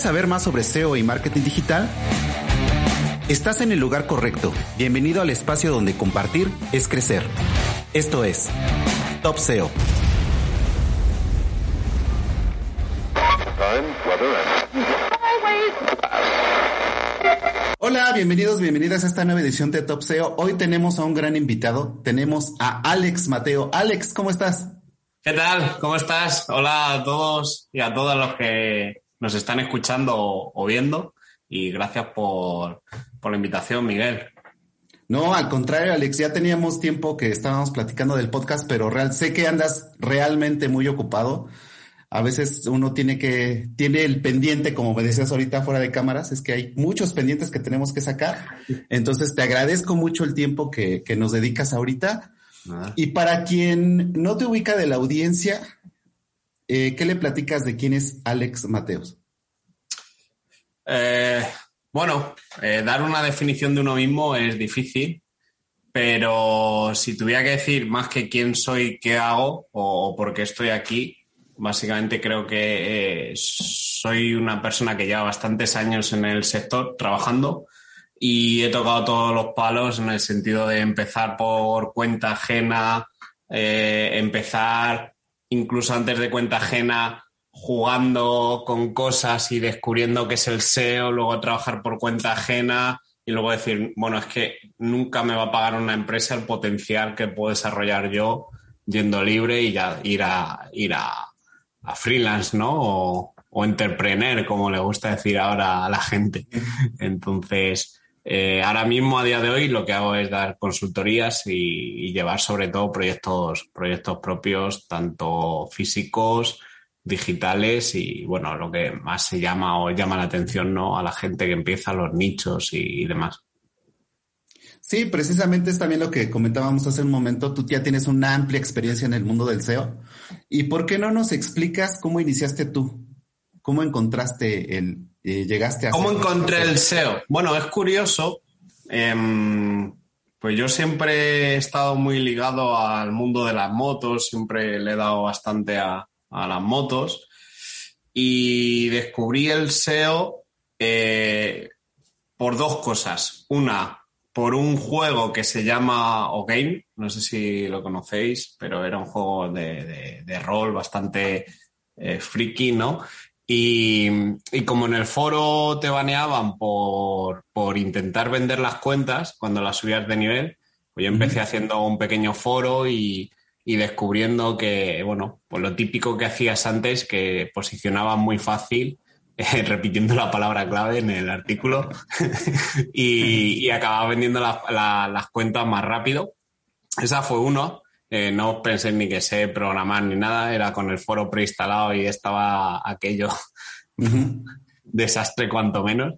¿Quieres saber más sobre SEO y marketing digital? Estás en el lugar correcto. Bienvenido al espacio donde compartir es crecer. Esto es Top SEO. Hola, bienvenidos, bienvenidas a esta nueva edición de Top SEO. Hoy tenemos a un gran invitado. Tenemos a Alex Mateo. Alex, ¿cómo estás? ¿Qué tal? ¿Cómo estás? Hola a todos y a todos los que nos están escuchando o viendo. Y gracias por, la invitación, Miguel. No, al contrario, Alex, ya teníamos tiempo que estábamos platicando del podcast, pero real, sé que andas realmente muy ocupado. A veces uno tiene que, tiene el pendiente, como me decías ahorita fuera de cámaras, es que hay muchos pendientes que tenemos que sacar. Entonces, te agradezco mucho el tiempo que, que nos dedicas ahorita. Y para quien no te ubica de la audiencia, eh, ¿qué le platicas de quién es Alex Mateos? Eh, bueno, eh, dar una definición de uno mismo es difícil, pero si tuviera que decir más que quién soy, qué hago o, por qué estoy aquí, básicamente creo que soy una persona que lleva bastantes años en el sector trabajando y he tocado todos los palos en el sentido de empezar por cuenta ajena, empezar incluso antes de cuenta ajena jugando con cosas y descubriendo qué es el SEO, luego trabajar por cuenta ajena y luego decir, bueno, es que nunca me va a pagar una empresa el potencial que puedo desarrollar yo yendo libre y ya ir a ir a, freelance, ¿no? O, o entrepreneur, como le gusta decir ahora a la gente. Entonces, eh, ahora mismo, a día de hoy, lo que hago es dar consultorías y, llevar sobre todo proyectos, proyectos propios, tanto físicos, digitales y, bueno, lo que más se llama o llama la atención ¿no? a la gente que empieza los nichos y, demás. Sí, precisamente es también lo que comentábamos hace un momento. Tú ya tienes una amplia experiencia en el mundo del SEO. ¿Y por qué no nos explicas cómo iniciaste tú? ¿Cómo encontraste el, llegaste a... ¿Cómo encontré el SEO? Bueno, es curioso. Em, pues yo siempre he estado muy ligado al mundo de las motos, siempre le he dado bastante a, las motos y descubrí el SEO eh, por dos cosas. Una, por un juego que se llama O-Game, no sé si lo conocéis, pero era un juego de, rol bastante eh, friki, ¿no? Y, como en el foro te baneaban por, intentar vender las cuentas cuando las subías de nivel, pues yo empecé haciendo un pequeño foro y, descubriendo que, bueno, pues lo típico que hacías antes, que posicionaba muy fácil, eh, repitiendo la palabra clave en el artículo, y, y, acababa vendiendo las cuentas más rápido. Esa fue uno. Eh, no pensé ni que sé programar ni nada, era con el foro preinstalado y estaba aquello desastre cuanto menos.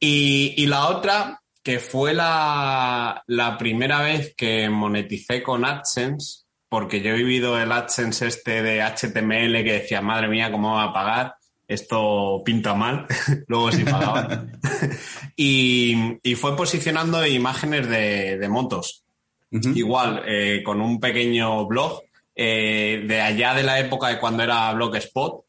Y, la otra, que fue la, primera vez que moneticé con AdSense, porque yo he vivido el AdSense este de HTML que decía, madre mía, ¿cómo va a pagar? Esto pinta mal, luego sí pagaba. y, fue posicionando imágenes de motos igual eh, con un pequeño blog eh, de allá de la época de cuando era Blogspot,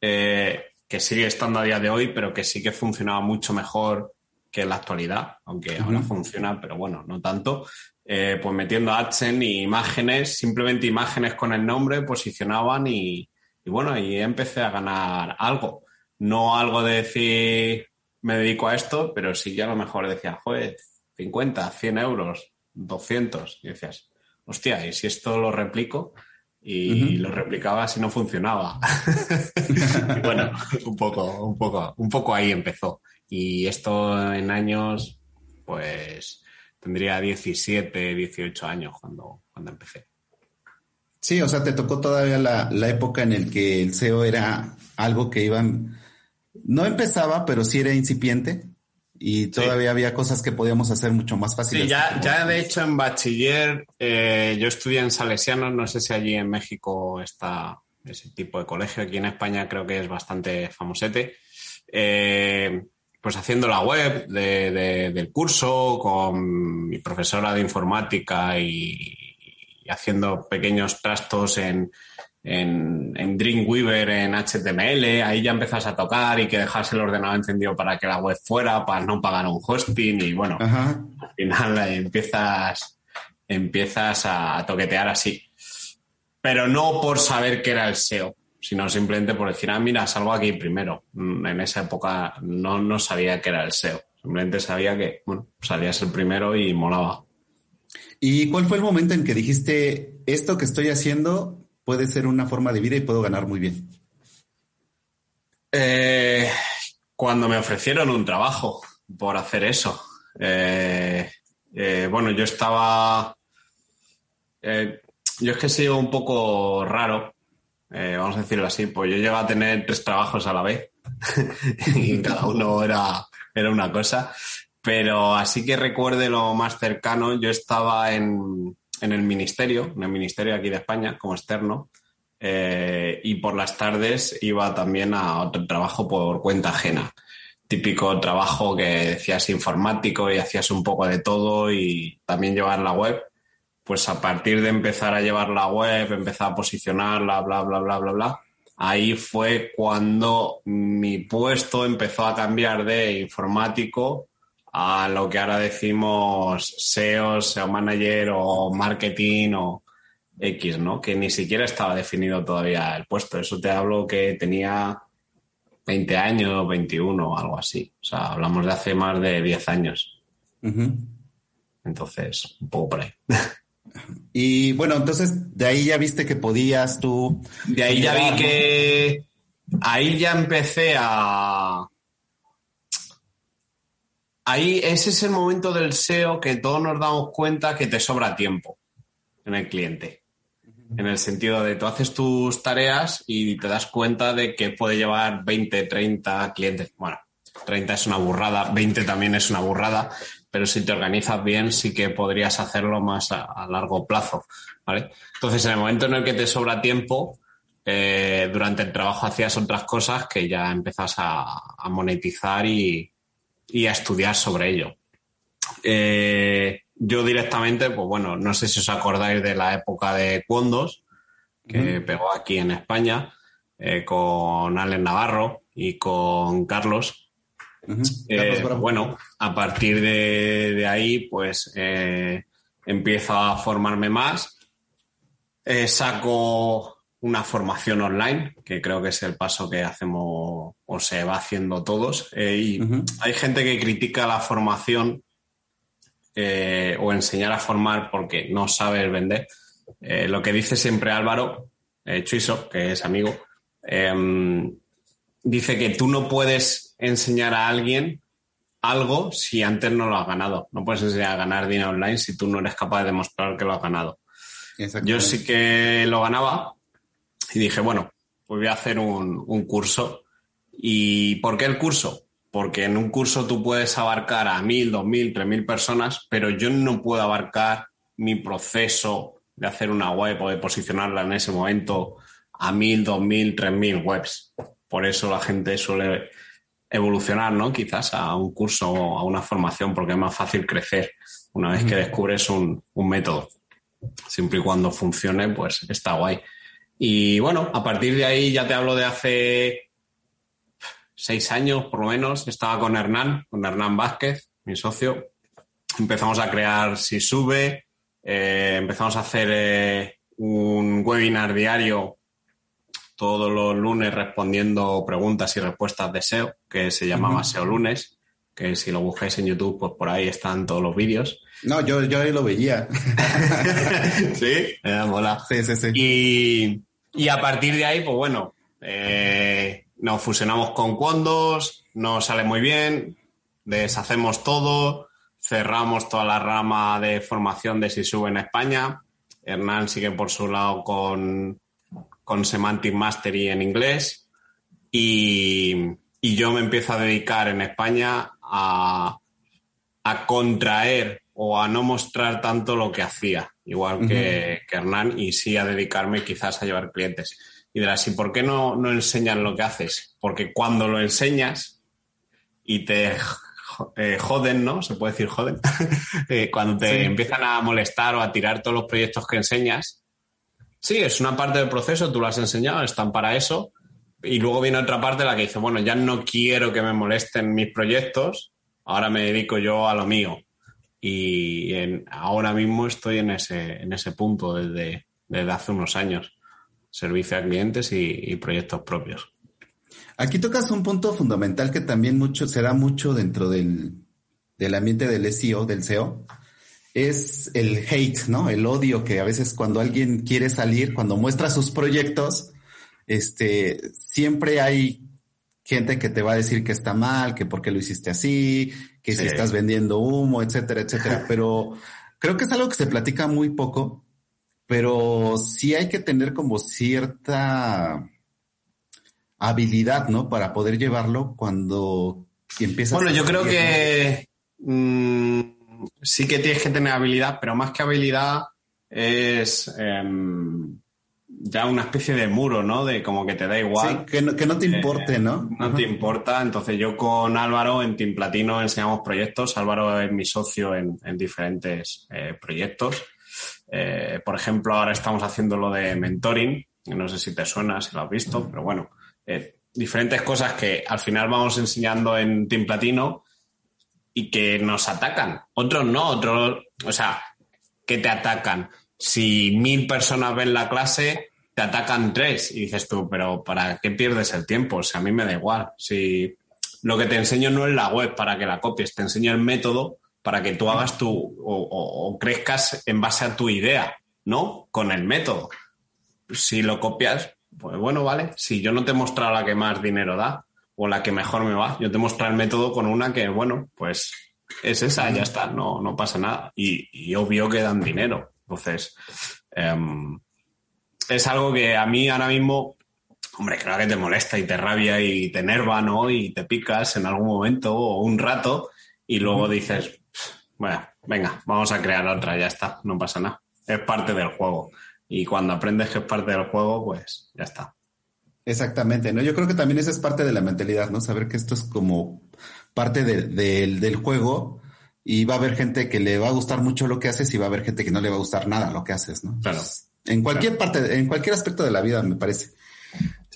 eh, que sigue estando a día de hoy, pero que sí que funcionaba mucho mejor que en la actualidad, aunque ahora funciona, pero bueno, no tanto. pues metiendo AdSense y imágenes, simplemente imágenes con el nombre, posicionaban y, y bueno, y empecé a ganar algo. No algo de decir me dedico a esto, pero sí que a lo mejor decía, joder, 50, 100 euros, 200. Y decías, hostia, ¿y si esto lo replico? Y lo replicaba si no funcionaba. bueno, un poco, un poco, un poco ahí empezó. Y esto en años, pues tendría 17, 18 años cuando, cuando empecé. Sí, o sea, te tocó todavía la, la época en el que el SEO era algo que iban, no empezaba, pero sí era incipiente y todavía había cosas que podíamos hacer mucho más fáciles. Sí, ya, ya de hecho en bachiller eh, yo estudié en Salesianos, no sé si allí en México está ese tipo de colegio, aquí en España creo que es bastante famosete. Eh, pues haciendo la web del curso con mi profesora de informática y, haciendo pequeños trastos en, en, en Dreamweaver, en HTML, ahí ya empezás a tocar y que dejas el ordenador encendido para que la web fuera, para no pagar un hosting y bueno, al final empiezas, empiezas a toquetear así. Pero no por saber qué era el SEO, sino simplemente por decir, ah, mira, salgo aquí primero. Mm, en esa época no, no sabía qué era el SEO. Simplemente sabía que, bueno, salías el primero y molaba. ¿Y cuál fue el momento en que dijiste, esto que estoy haciendo puede ser una forma de vida y puedo ganar muy bien? Eh, cuando me ofrecieron un trabajo por hacer eso. Eh, eh, bueno, yo estaba... yo es que he sido un poco raro, vamos a decirlo así, pues yo llego a tener tres trabajos a la vez y cada uno era, era una cosa. Pero así que recuerde lo más cercano, yo estaba en, en el ministerio, en el ministerio aquí de España, como externo, eh, y por las tardes iba también a otro trabajo por cuenta ajena. Típico trabajo que decías informático y hacías un poco de todo y también llevar la web. Pues a partir de empezar a llevar la web, empezar a posicionarla, bla, bla, bla, bla, bla, ahí fue cuando mi puesto empezó a cambiar de informático a lo que ahora decimos SEO, SEO Manager o Marketing o X, ¿no? Que ni siquiera estaba definido todavía el puesto. Eso te hablo que tenía 20 años, 21 o algo así. O sea, hablamos de hace más de 10 años. Entonces, un poco por ahí. Y bueno, entonces de ahí ya viste que podías tú. De ahí ya vi que. Ahí ya empecé a ahí ese es el momento del SEO que todos nos damos cuenta que te sobra tiempo en el cliente. En el sentido de tú haces tus tareas y te das cuenta de que puede llevar 20, 30 clientes. Bueno, 30 es una burrada, 20 también es una burrada, pero si te organizas bien sí que podrías hacerlo más a, largo plazo. ¿vale? Entonces, en el momento en el que te sobra tiempo, eh, durante el trabajo hacías otras cosas que ya empezás a monetizar y, y a estudiar sobre ello. Eh, yo directamente, pues bueno, no sé si os acordáis de la época de Cuondos, que pegó aquí en España, eh, con Alex Navarro y con Carlos. Eh, bueno, a partir de, ahí, pues empiezo a formarme más. saco una formación online, que creo que es el paso que hacemos o se va haciendo todos. Eh, y hay gente que critica la formación eh, o enseñar a formar porque no sabes vender. Eh, lo que dice siempre Álvaro Chuiso, que es amigo, em, dice que tú no puedes enseñar a alguien algo si antes no lo has ganado. No puedes enseñar a ganar dinero online si tú no eres capaz de demostrar que lo has ganado. Yo sí que lo ganaba, y dije, bueno, pues voy a hacer un, curso. ¿Y por qué el curso? Porque en un curso tú puedes abarcar a mil, dos mil, tres mil personas, pero yo no puedo abarcar mi proceso de hacer una web o de posicionarla en ese momento a mil, dos mil, tres mil webs. Por eso la gente suele evolucionar, ¿no? Quizás a un curso o a una formación, porque es más fácil crecer una vez que descubres un, un método. Siempre y cuando funcione, pues está guay. Y bueno, a partir de ahí ya te hablo de hace seis años por lo menos, estaba con Hernán, con Hernán Vázquez, mi socio. Empezamos a crear Si Sube, eh, empezamos a hacer eh, un webinar diario todos los lunes respondiendo preguntas y respuestas de SEO, que se llamaba SEO Lunes, que si lo buscáis en YouTube, pues por ahí están todos los vídeos. No, yo, yo ahí lo veía. sí, eh, mola. Sí, sí, sí. Y, y a partir de ahí, pues bueno, eh, nos fusionamos con Condos, nos sale muy bien, deshacemos todo, cerramos toda la rama de formación de SISU en España. Hernán sigue por su lado con, con Semantic Mastery en inglés. Y, y, yo me empiezo a dedicar en España a, a contraer o a no mostrar tanto lo que hacía, igual que, Hernán, y sí a dedicarme quizás a llevar clientes. Y dirás, ¿y por qué no, no enseñas lo que haces? Porque cuando lo enseñas y te eh, joden, ¿no? Se puede decir joden. Eh, cuando te empiezan a molestar o a tirar todos los proyectos que enseñas, Sí, es una parte del proceso, tú lo has enseñado, están para eso. Y luego viene otra parte la que dice, bueno, ya no quiero que me molesten mis proyectos, ahora me dedico yo a lo mío. Y ahora mismo estoy en ese, en ese punto desde, desde hace unos años. Servicio a clientes y, proyectos propios. Aquí tocas un punto fundamental que también mucho, se da mucho dentro del, del ambiente del SEO, del SEO, es el hate, ¿no? El odio que a veces cuando alguien quiere salir, cuando muestra sus proyectos, este, siempre hay gente que te va a decir que está mal, que por qué lo hiciste así, que si estás vendiendo humo, etcétera, etcétera. Pero creo que es algo que se platica muy poco, pero sí hay que tener como cierta habilidad, ¿no? Para poder llevarlo cuando empiezas. Bueno, yo creo que mm, sí que tienes que tener habilidad, pero más que habilidad es em, ya una especie de muro, ¿no? De como que te da igual. Sí, que no, que no te importe, ¿no? No te importa. Entonces yo con Álvaro en Team Platino enseñamos proyectos. Álvaro es mi socio en, diferentes eh, proyectos. Eh, por ejemplo, ahora estamos haciendo lo de mentoring. No sé si te suena, si lo has visto, pero bueno, eh, diferentes cosas que al final vamos enseñando en Team Platino y que nos atacan. Otros no, otros, o sea, que te atacan. Si mil personas ven la clase, te atacan tres y dices tú, pero ¿para qué pierdes el tiempo? O sea, a mí me da igual. Si lo que te enseño no es la web para que la copies, te enseño el método para que tú hagas tu o, crezcas en base a tu idea, ¿no? Con el método. Si lo copias, pues bueno, vale. Si yo no te he mostrado la que más dinero da o la que mejor me va, yo te muestro el método con una que, bueno, pues es esa, ya está, no, no pasa nada. Y, y obvio que dan dinero. Entonces, em, es algo que a mí ahora mismo, hombre, creo que te molesta y te rabia y te enerva, ¿no? Y te picas en algún momento o un rato y luego dices, bueno, venga, vamos a crear otra, ya está, no pasa nada. Es parte del juego. Y cuando aprendes que es parte del juego, pues ya está. Exactamente, ¿no? Yo creo que también esa es parte de la mentalidad, ¿no? Saber que esto es como parte del juego y va a haber gente que le va a gustar mucho lo que haces y va a haber gente que no le va a gustar nada lo que haces, ¿no? Claro. En cualquier parte, en cualquier aspecto de la vida, me parece.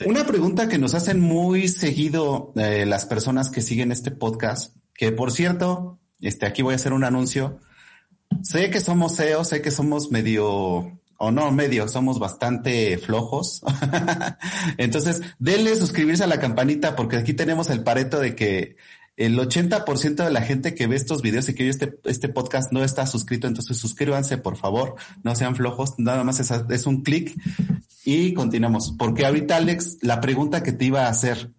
Una pregunta que nos hacen muy seguido eh, las personas que siguen este podcast, que por cierto, este, aquí voy a hacer un anuncio. Sé que somos SEO, sé que somos medio, o no medio, somos bastante flojos. Entonces, denle suscribirse a la campanita porque aquí tenemos el pareto de que el 80% de la gente que ve estos videos y que oye este, este podcast no está suscrito, entonces suscríbanse, por favor, no sean flojos, nada más es, es un clic y continuamos. Porque ahorita, Alex, la pregunta que te iba a hacer,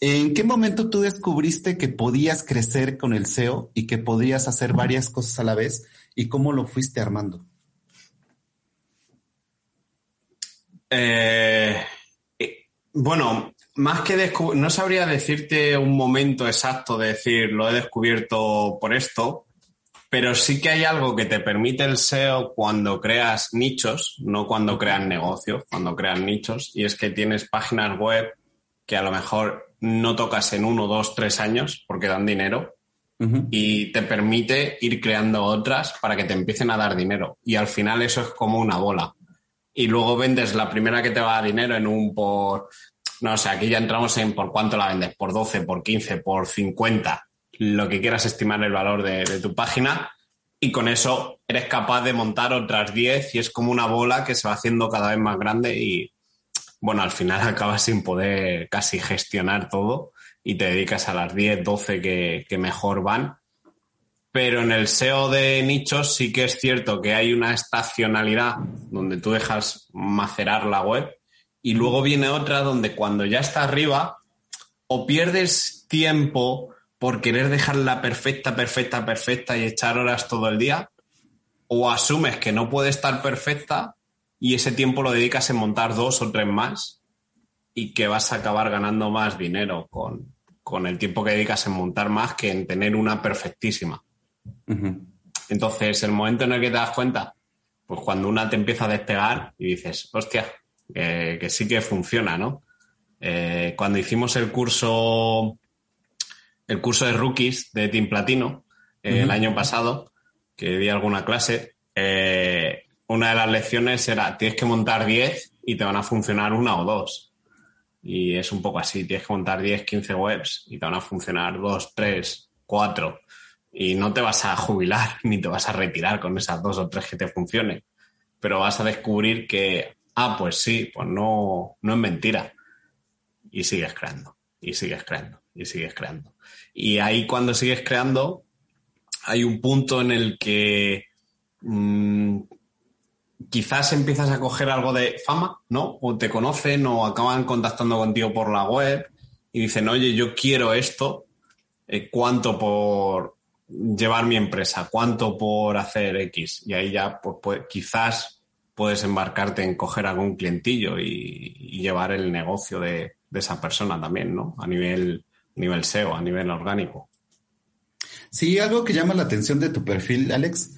¿en qué momento tú descubriste que podías crecer con el SEO y que podías hacer varias cosas a la vez y cómo lo fuiste armando? Eh, eh bueno, más que no sabría decirte un momento exacto de decir lo he descubierto por esto, pero sí que hay algo que te permite el SEO cuando creas nichos, no cuando creas negocios, cuando creas nichos, y es que tienes páginas web que a lo mejor no tocas en uno, dos, tres años porque dan dinero y te permite ir creando otras para que te empiecen a dar dinero. Y al final eso es como una bola. Y luego vendes la primera que te va a dar dinero en un por no, o sea, aquí ya entramos en por cuánto la vendes, por 12, por 15, por 50, lo que quieras estimar el valor de, tu página y con eso eres capaz de montar otras 10 y es como una bola que se va haciendo cada vez más grande y bueno, al final acabas sin poder casi gestionar todo y te dedicas a las 10, 12 que, que mejor van. Pero en el SEO de nichos sí que es cierto que hay una estacionalidad donde tú dejas macerar la web y luego viene otra donde cuando ya está arriba, o pierdes tiempo por querer dejarla perfecta, perfecta, perfecta y echar horas todo el día, o asumes que no puede estar perfecta y ese tiempo lo dedicas en montar dos o tres más y que vas a acabar ganando más dinero con, el tiempo que dedicas en montar más que en tener una perfectísima. Entonces, el momento en el que te das cuenta, pues cuando una te empieza a despegar y dices, hostia, que sí que funciona, ¿no? Eh, cuando hicimos el curso, el curso de rookies de Team Platino eh, el año pasado, que di alguna clase, eh, una de las lecciones era, tienes que montar 10 y te van a funcionar una o dos. Y es un poco así, tienes que montar 10, 15 webs y te van a funcionar dos, tres, cuatro. Y no te vas a jubilar ni te vas a retirar con esas dos o tres que te funcionen. Pero vas a descubrir que, ah, pues sí, pues no, no es mentira. Y sigues creando, y sigues creando, y sigues creando. Y ahí cuando sigues creando, hay un punto en el que mmm, quizás empiezas a coger algo de fama, ¿no? O te conocen o acaban contactando contigo por la web y dicen, oye, yo quiero esto, eh, ¿cuánto por llevar mi empresa? ¿Cuánto por hacer X? Y ahí ya, pues, pues quizás puedes embarcarte en coger algún clientillo y, llevar el negocio de, de, esa persona también, ¿no? A nivel, nivel SEO, a nivel orgánico. Sí, algo que llama la atención de tu perfil, Alex,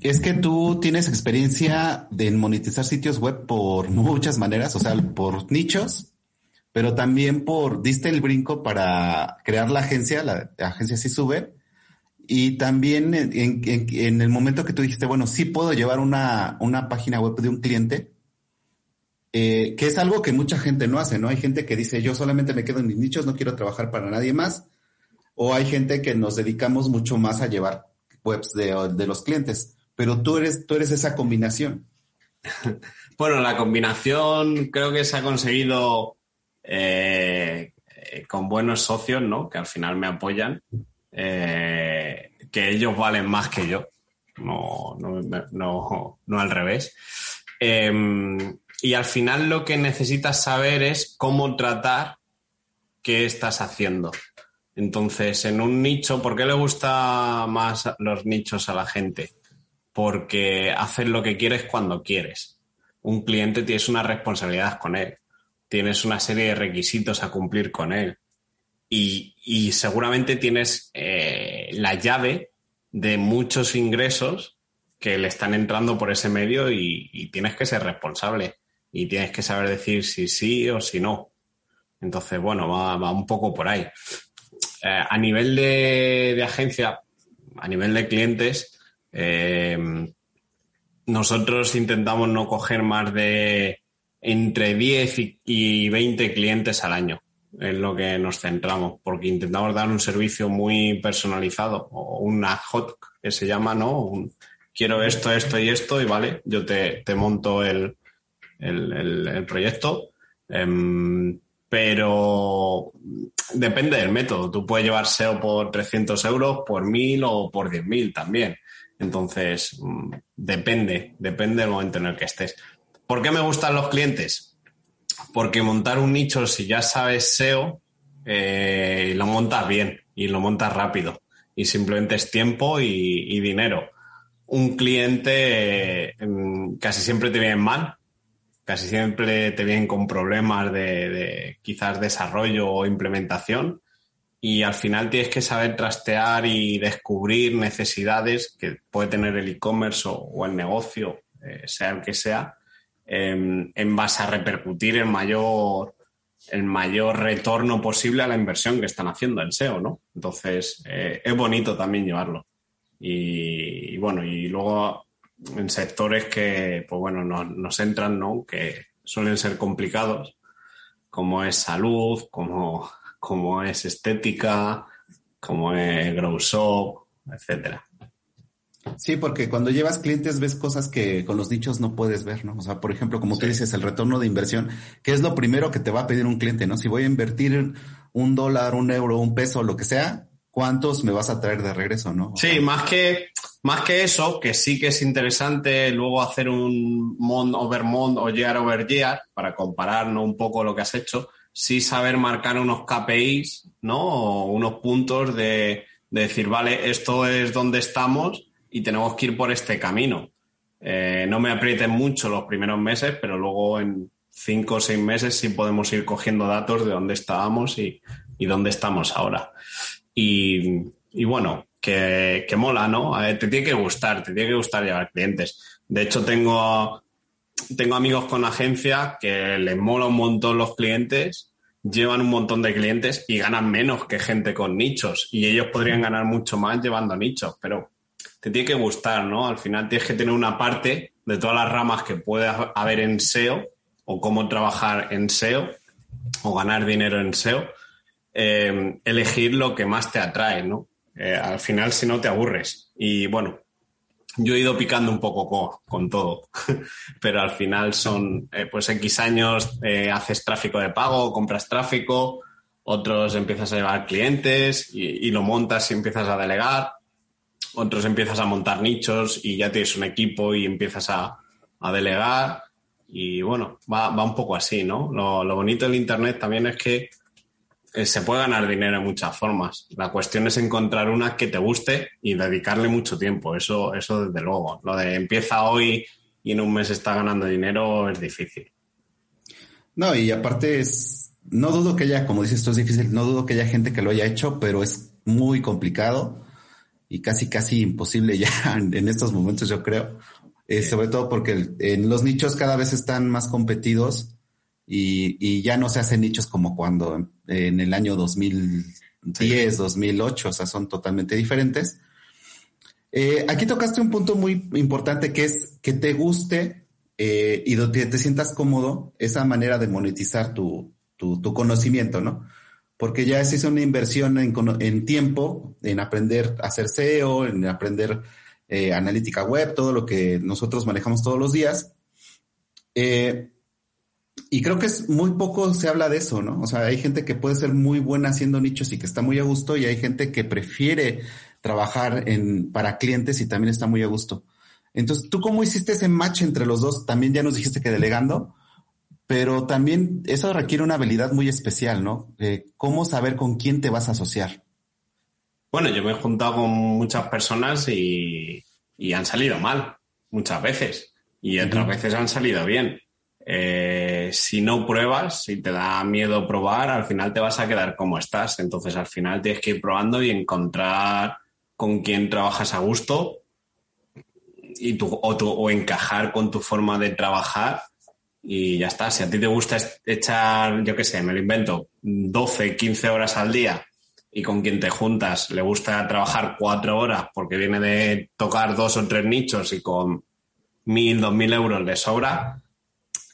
es que tú tienes experiencia de monetizar sitios web por muchas maneras, o sea, por nichos, pero también por, diste el brinco para crear la agencia, la, agencia sí sube, y también en, el momento que tú dijiste, bueno, sí puedo llevar una, una página web de un cliente, eh, que es algo que mucha gente no hace, ¿no? Hay gente que dice, yo solamente me quedo en mis nichos, no quiero trabajar para nadie más, o hay gente que nos dedicamos mucho más a llevar webs de, de los clientes pero tú eres, tú eres esa combinación. Bueno, la combinación creo que se ha conseguido eh, con buenos socios, ¿no? Que al final me apoyan, eh, que ellos valen más que yo, no, no, no, no al revés. Eh, y al final lo que necesitas saber es cómo tratar qué estás haciendo. Entonces, en un nicho, ¿por qué le gusta más los nichos a la gente? Porque haces lo que quieres cuando quieres. Un cliente tienes una responsabilidad con él, tienes una serie de requisitos a cumplir con él y, y seguramente tienes eh, la llave de muchos ingresos que le están entrando por ese medio y, y, tienes que ser responsable y tienes que saber decir si sí o si no. Entonces, bueno, va, va un poco por ahí. Eh, a nivel de, de agencia, a nivel de clientes, eh, nosotros intentamos no coger más de entre 10 y 20 clientes al año. Es lo que nos centramos, porque intentamos dar un servicio muy personalizado o una hot que se llama, ¿no? Un, quiero esto, esto y esto, y vale, yo te, te monto el, el, el, proyecto. Um, pero depende del método. Tú puedes llevar SEO por 300 euros, por 1000 o por 10.000 también. Entonces, mm, depende, depende del momento en el que estés. ¿Por qué me gustan los clientes? Porque montar un nicho, si ya sabes SEO, eh, lo montas bien y lo montas rápido. Y simplemente es tiempo y, dinero. Un cliente eh, casi siempre te viene mal, casi siempre te vienen con problemas de quizás desarrollo o implementación y al final tienes que saber trastear y descubrir necesidades que puede tener el e-commerce o, o, el negocio, eh, sea el que sea, eh, en base a repercutir el mayor, el mayor retorno posible a la inversión que están haciendo en SEO, ¿no? Entonces, eh, es bonito también llevarlo. Y, y, bueno, y luego en sectores que, pues bueno, nos, nos entran, ¿no? Que suelen ser complicados, como es salud, como como es estética, como es grow shop, etcétera. Sí, porque cuando llevas clientes ves cosas que con los dichos no puedes ver, ¿no? O sea, por ejemplo, como sí. tú dices, el retorno de inversión, que es lo primero que te va a pedir un cliente, ¿no? Si voy a invertir un dólar, un euro, un peso, lo que sea, ¿cuántos me vas a traer de regreso, no? O sí, sea, más que, más que eso, que sí que es interesante luego hacer un mont over mont o year over year para comparar ¿no? un poco lo que has hecho, sí saber marcar unos KPIs, ¿no? O unos puntos de, de, decir, vale, esto es donde estamos y tenemos que ir por este camino. Eh, no me aprieten mucho los primeros meses, pero luego en cinco o seis meses sí podemos ir cogiendo datos de dónde estábamos y, dónde estamos ahora. Y, bueno, que, mola, ¿no? Te tiene que gustar, te tiene que gustar llevar clientes. De hecho, tengo tengo amigos con agencia que les mola un montón los clientes, llevan un montón de clientes y ganan menos que gente con nichos. Y ellos podrían ganar mucho más llevando nichos, pero te tiene que gustar, ¿no? Al final tienes que tener una parte de todas las ramas que puede haber en SEO o cómo trabajar en SEO o ganar dinero en SEO, eh, elegir lo que más te atrae, ¿no? Eh, al final, si no, te aburres. Y bueno, yo he ido picando un poco con, todo, pero al final son, eh, pues X años haces tráfico de pago, compras tráfico, otros empiezas a llevar clientes y, lo montas y empiezas a delegar, otros empiezas a montar nichos y ya tienes un equipo y empiezas a, delegar. Y bueno, va, un poco así, ¿no? Lo, bonito del Internet también es que eh, se puede ganar dinero de muchas formas. La cuestión es encontrar una que te guste y dedicarle mucho tiempo. Eso, eso desde luego. Lo de empieza hoy y en un mes está ganando dinero es difícil. No, y aparte es, no dudo que haya, como dices, esto es difícil, no dudo que haya gente que lo haya hecho, pero es muy complicado y casi, casi imposible ya en estos momentos, yo creo. Eh, sobre todo porque en los nichos cada vez están más competidos y, ya no se hacen nichos como cuando en, el año 2010, 2008, o sea, son totalmente diferentes. Eh, aquí tocaste un punto muy importante que es que te guste eh, y donde te sientas cómodo esa manera de monetizar tu, tu, conocimiento, ¿no? Porque ya es una inversión en, tiempo, en aprender a hacer SEO, en aprender eh, analítica web, todo lo que nosotros manejamos todos los días. Eh, y creo que es muy poco se habla de eso, ¿no? O sea, hay gente que puede ser muy buena haciendo nichos y que está muy a gusto, y hay gente que prefiere trabajar en, para clientes y también está muy a gusto. Entonces, ¿tú cómo hiciste ese match entre los dos? También ya nos dijiste que delegando, pero también eso requiere una habilidad muy especial, ¿no? ¿Cómo saber con quién te vas a asociar? Bueno, yo me he juntado con muchas personas y, han salido mal, muchas veces, y otras veces han salido bien. Eh, si no pruebas, si te da miedo probar, al final te vas a quedar como estás. Entonces, al final tienes que ir probando y encontrar con quién trabajas a gusto y tu, o, o encajar con tu forma de trabajar y ya está. Si a ti te gusta echar, yo qué sé, me lo invento, 12, 15 horas al día y con quien te juntas le gusta trabajar cuatro horas porque viene de tocar dos o tres nichos y con mil, dos mil euros de sobra,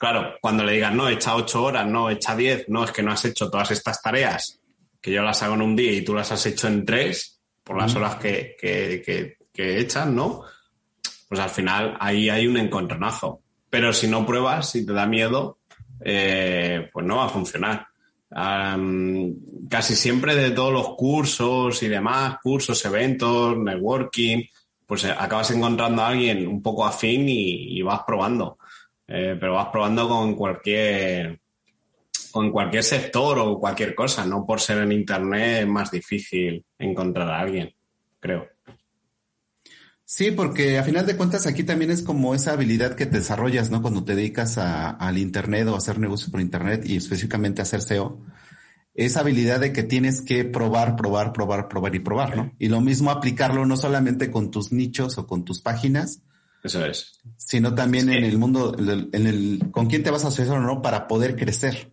claro, cuando le digas, no, echa ocho horas, no, echa diez, no, es que no has hecho todas estas tareas que yo las hago en un día y tú las has hecho en tres por las horas que, que, que, que echan, ¿no? Pues al final ahí hay un encontronazo. Pero si no pruebas, si te da miedo, eh, pues no va a funcionar. casi siempre de todos los cursos y demás, cursos, eventos, networking, pues acabas encontrando a alguien un poco afín y, vas probando. Eh, pero vas probando con cualquier con cualquier sector o cualquier cosa, no por ser en internet es más difícil encontrar a alguien, creo. Sí, porque a final de cuentas aquí también es como esa habilidad que te desarrollas, ¿no? Cuando te dedicas al Internet o a hacer negocios por Internet y específicamente a hacer SEO. Esa habilidad de que tienes que probar, probar, probar, probar y probar, ¿no? Y lo mismo aplicarlo no solamente con tus nichos o con tus páginas. Eso es. Sino también en el mundo, en el, con quién te vas a asociar o no para poder crecer.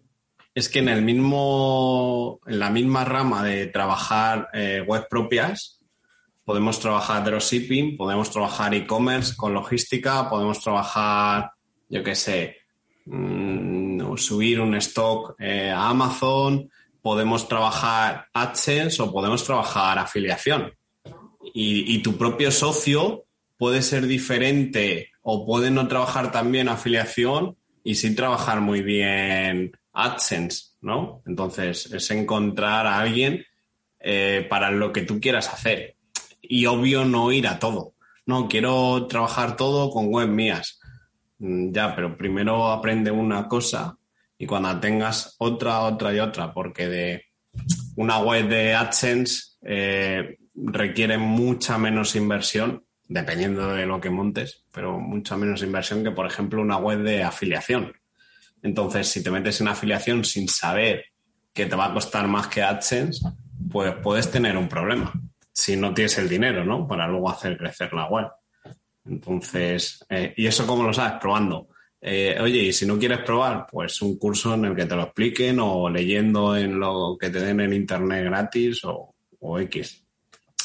Es que en el mismo, en la misma rama de trabajar eh, web propias, podemos trabajar dropshipping, podemos trabajar e-commerce con logística, podemos trabajar, yo qué sé, mm, subir un stock eh, a Amazon, podemos trabajar AdSense o podemos trabajar afiliación. Y, tu propio socio puede ser diferente o puede no trabajar también afiliación y sí trabajar muy bien AdSense, ¿no? Entonces, es encontrar a alguien eh, para lo que tú quieras hacer y obvio no ir a todo. No, quiero trabajar todo con web mías. Mm, ya, pero primero aprende una cosa y cuando tengas otra, otra y otra, porque de una web de AdSense eh, requiere mucha menos inversión, dependiendo de lo que montes, pero mucha menos inversión que, por ejemplo, una web de afiliación. Entonces, si te metes en afiliación sin saber que te va a costar más que AdSense, pues puedes tener un problema si no tienes el dinero, ¿no? Para luego hacer crecer la web. Entonces, eh, ¿y eso cómo lo sabes? Probando. Eh, oye, y si no quieres probar, pues un curso en el que te lo expliquen o leyendo en lo que te den en internet gratis o, o X.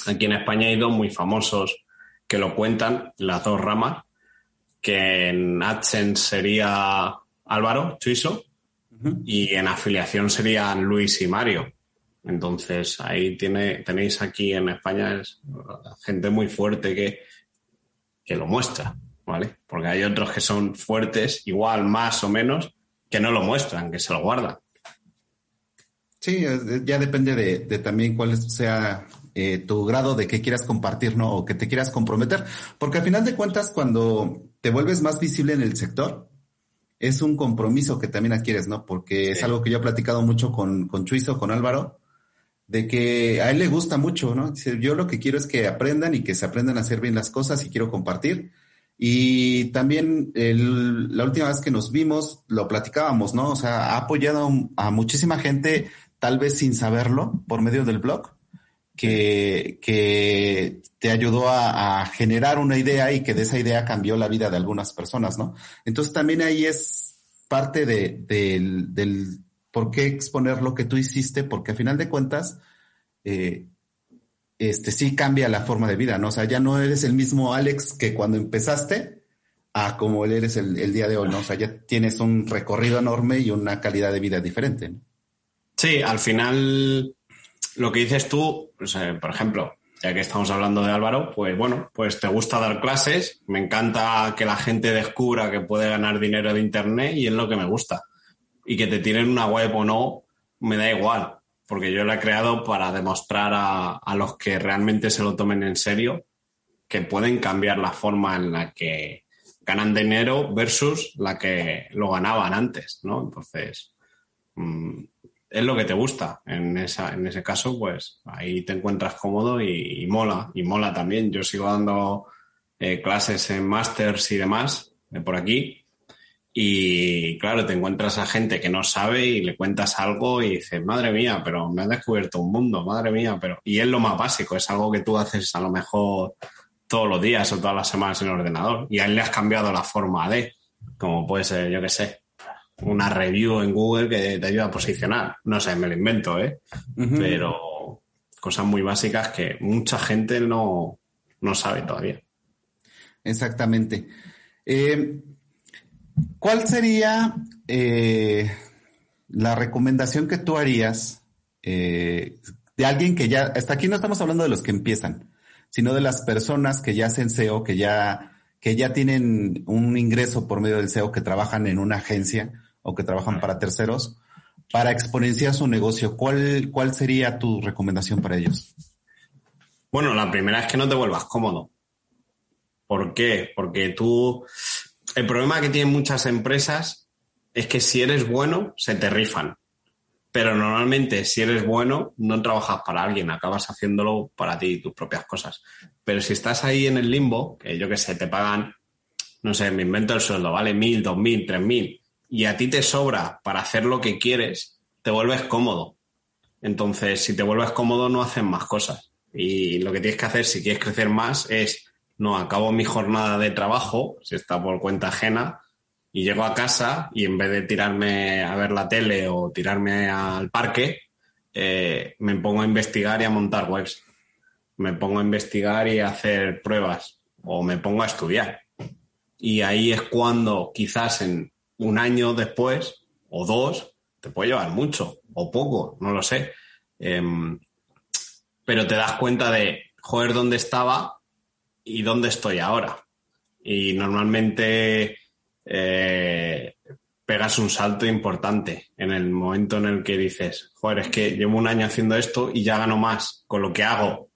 Aquí en España hay dos muy famosos que lo cuentan, las dos ramas, que en AdSense sería Álvaro Chuiso y en afiliación serían Luis y Mario. Entonces ahí tiene, tenéis aquí en España es gente muy fuerte que, que lo muestra, ¿vale? Porque hay otros que son fuertes, igual más o menos, que no lo muestran, que se lo guardan. Sí, ya depende de, también cuál sea eh, tu grado de que quieras compartir, ¿no? O que te quieras comprometer. Porque al final de cuentas, cuando te vuelves más visible en el sector, es un compromiso que también adquieres, ¿no? Porque es algo que yo he platicado mucho con, con Chuizo, con Álvaro, de que a él le gusta mucho, ¿no? Dice, yo lo que quiero es que aprendan y que se aprendan a hacer bien las cosas y quiero compartir. Y también la última vez que nos vimos lo platicábamos, ¿no? O sea, ha apoyado a muchísima gente, tal vez sin saberlo, por medio del blog, que, que te ayudó a, generar una idea y que de esa idea cambió la vida de algunas personas, ¿no? Entonces también ahí es parte de, del, por qué exponer lo que tú hiciste, porque a final de cuentas, eh, este sí cambia la forma de vida, ¿no? O sea, ya no eres el mismo Alex que cuando empezaste a como eres el, día de hoy, ¿no? O sea, ya tienes un recorrido enorme y una calidad de vida diferente. Sí, al final, lo que dices tú, por ejemplo, ya que estamos hablando de Álvaro, pues bueno, pues te gusta dar clases, me encanta que la gente descubra que puede ganar dinero de Internet y es lo que me gusta y que te tienen una web o no, me da igual, porque yo la he creado para demostrar a, los que realmente se lo tomen en serio que pueden cambiar la forma en la que ganan dinero versus la que lo ganaban antes, ¿no? Entonces, mm, es lo que te gusta. En, esa, en ese caso, pues ahí te encuentras cómodo y, mola, y mola también. Yo sigo dando eh, clases en másters y demás de por aquí y claro, te encuentras a gente que no sabe y le cuentas algo y dices, madre mía, pero me ha descubierto un mundo, madre mía, pero... Y es lo más básico, es algo que tú haces a lo mejor todos los días o todas las semanas en el ordenador y a él le has cambiado la forma de, como puede ser, yo qué sé, una review en Google que te ayuda a posicionar. No sé, me lo invento, ¿eh? Pero cosas muy básicas que mucha gente no, no sabe todavía. Exactamente. Eh, ¿Cuál sería eh, la recomendación que tú harías eh, de alguien que ya, hasta aquí no estamos hablando de los que empiezan, sino de las personas que ya hacen SEO, que ya, que ya tienen un ingreso por medio del SEO, que trabajan en una agencia o que trabajan para terceros, para exponenciar su negocio? ¿Cuál, cuál sería tu recomendación para ellos? Bueno, la primera es que no te vuelvas cómodo. ¿Por qué? Porque tú el problema que tienen muchas empresas es que si eres bueno, se te rifan. Pero normalmente, si eres bueno, no trabajas para alguien, acabas haciéndolo para ti, tus propias cosas. Pero si estás ahí en el limbo, que yo qué sé, te pagan, no sé, me invento el sueldo, vale mil, dos mil, tres mil, y a ti te sobra para hacer lo que quieres, te vuelves cómodo. Entonces, si te vuelves cómodo, no hacen más cosas. Y lo que tienes que hacer si quieres crecer más es no, acabo mi jornada de trabajo, si está por cuenta ajena, y llego a casa y en vez de tirarme a ver la tele o tirarme al parque, eh, me pongo a investigar y a montar webs. Me pongo a investigar y a hacer pruebas o me pongo a estudiar. Y ahí es cuando quizás en un año después o dos te puede llevar mucho o poco, no lo sé. Em, pero te das cuenta de, joder, dónde estaba y dónde estoy ahora. Y normalmente eh, pegas un salto importante en el momento en el que dices, joder, es que llevo un año haciendo esto y ya gano más con lo que hago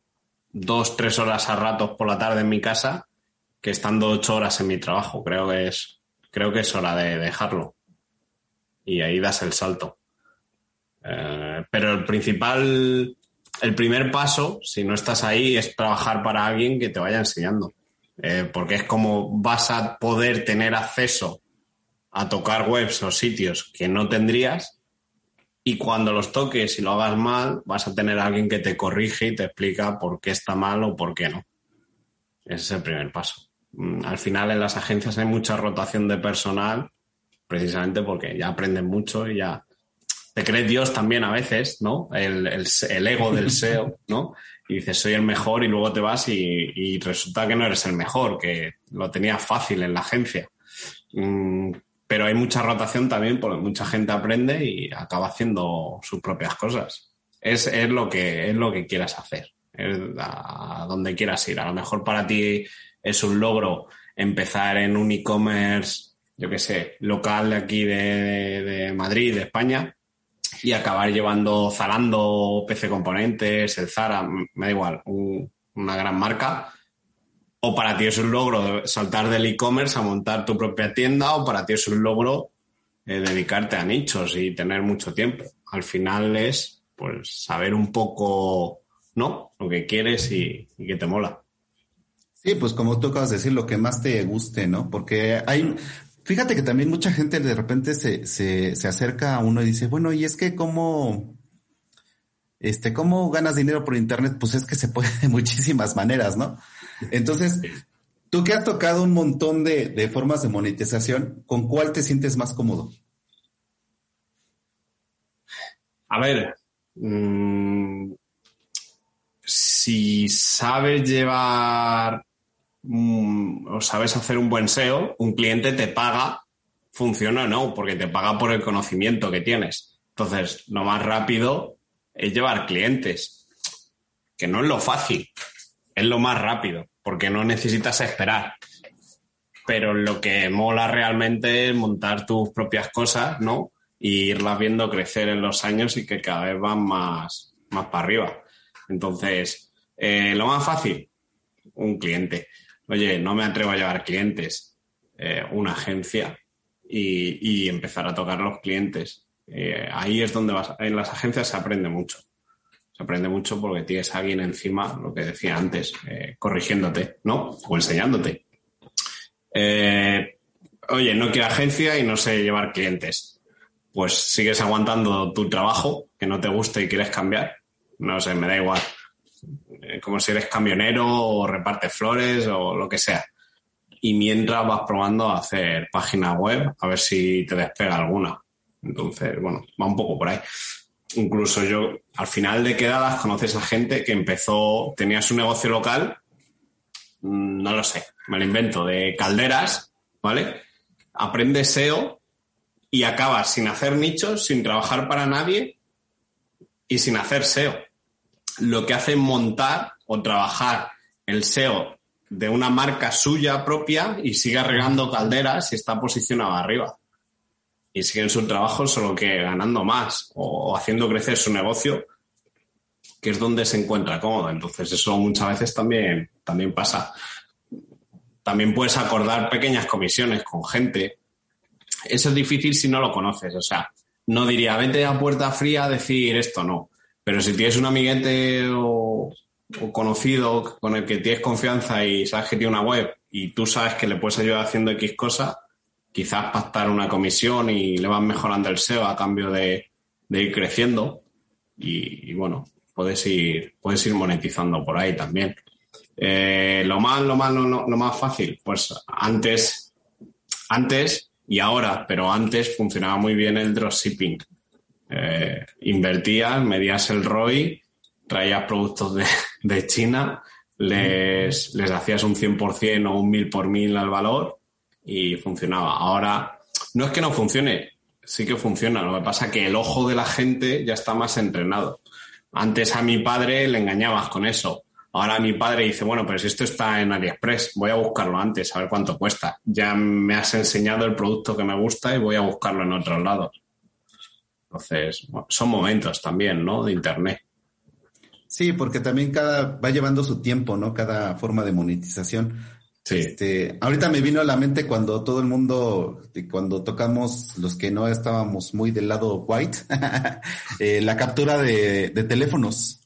dos, tres horas a ratos por la tarde en mi casa que estando ocho horas en mi trabajo. Creo que es, creo que es hora de dejarlo. Y ahí das el salto. Eh, pero el principal el primer paso, si no estás ahí, es trabajar para alguien que te vaya enseñando. Eh, porque es como vas a poder tener acceso a tocar webs o sitios que no tendrías y cuando los toques y lo hagas mal, vas a tener a alguien que te corrige y te explica por qué está mal o por qué no. Ese es el primer paso. Mm, al final en las agencias hay mucha rotación de personal precisamente porque ya aprenden mucho y ya te cree Dios también a veces, ¿no? El, ego del SEO, ¿no? y dices soy el mejor y luego te vas y, resulta que no eres el mejor, que lo tenías fácil en la agencia. Mm, pero hay mucha rotación también porque mucha gente aprende y acaba haciendo sus propias cosas. Es, es lo, que, es lo que quieras hacer, es a donde quieras ir. A lo mejor para ti es un logro empezar en un e-commerce, yo qué sé, local de aquí de, Madrid, de España, y acabar llevando Zalando, PC Componentes, el Zara, me da igual, una gran marca. O para ti es un logro saltar del e-commerce a montar tu propia tienda, o para ti es un logro eh, dedicarte a nichos y tener mucho tiempo. Al final es pues saber un poco, ¿no? Lo que quieres y que te mola. Sí, pues como tú acabas de decir, lo que más te guste, ¿no? Porque hay, Fíjate que también mucha gente de repente se, se, se acerca a uno y dice, bueno, y es que cómo, este, ¿cómo ganas dinero por internet? Pues es que se puede de muchísimas maneras, ¿no? Entonces, tú que has tocado un montón de, de formas de monetización, ¿con cuál te sientes más cómodo? A ver, mmm, si sabes llevar O sabes hacer un buen SEO, un cliente te paga, funciona o no, porque te paga por el conocimiento que tienes. Entonces, lo más rápido es llevar clientes, que no es lo fácil, es lo más rápido, porque no necesitas esperar. Pero lo que mola realmente es montar tus propias cosas, ¿no? Y irlas viendo crecer en los años y que cada vez van más, más para arriba. Entonces, eh, lo más fácil, un cliente oye, no me atrevo a llevar clientes, eh, una agencia y, empezar a tocar los clientes. Eh, ahí es donde vas, en las agencias se aprende mucho. Se aprende mucho porque tienes a alguien encima, lo que decía antes, eh, corrigiéndote, ¿no? O enseñándote. oye, no quiero agencia y no sé llevar clientes. Pues sigues aguantando tu trabajo, que no te guste y quieres cambiar. No sé, me da igual eh, como si eres camionero o repartes flores o lo que sea. Y mientras vas probando a hacer página web, a ver si te despega alguna. Entonces, bueno, va un poco por ahí. Incluso yo, al final de quedadas, conoces a gente que empezó, tenía su negocio local, mm, no lo sé, me lo invento, de calderas, ¿vale? Aprende SEO y acabas sin hacer nichos, sin trabajar para nadie y sin hacer SEO lo que hace montar o trabajar el SEO de una marca suya propia y sigue arreglando calderas y está posicionado arriba. Y sigue en su trabajo, solo que ganando más o haciendo crecer su negocio, que es donde se encuentra cómodo. Entonces, eso muchas veces también, también pasa. También puedes acordar pequeñas comisiones con gente. Eso es difícil si no lo conoces. O sea, no diría, vete a puerta fría a decir esto, no. Pero si tienes un amiguete o, conocido con el que tienes confianza y sabes que tiene una web y tú sabes que le puedes ayudar haciendo X cosas, quizás pactar una comisión y le vas mejorando el SEO a cambio de, ir creciendo. Y, bueno, puedes ir, puedes ir monetizando por ahí también. Eh, lo más, lo más, lo, lo, más fácil, pues antes, antes y ahora, pero antes funcionaba muy bien el dropshipping. Eh, invertías, medías el ROI, traías productos de, China, les, les, hacías un 100% o un 1000 por mil al valor y funcionaba. Ahora, no es que no funcione, sí que funciona. Lo que pasa es que el ojo de la gente ya está más entrenado. Antes a mi padre le engañabas con eso. Ahora mi padre dice, bueno, pero si esto está en AliExpress, voy a buscarlo antes, a ver cuánto cuesta. Ya me has enseñado el producto que me gusta y voy a buscarlo en otros lados. Entonces, son momentos también, ¿no? De Internet. Sí, porque también cada va llevando su tiempo, ¿no? Cada forma de monetización. Sí. Este, ahorita me vino a la mente cuando todo el mundo, cuando tocamos los que no estábamos muy del lado white, eh, la captura de, teléfonos.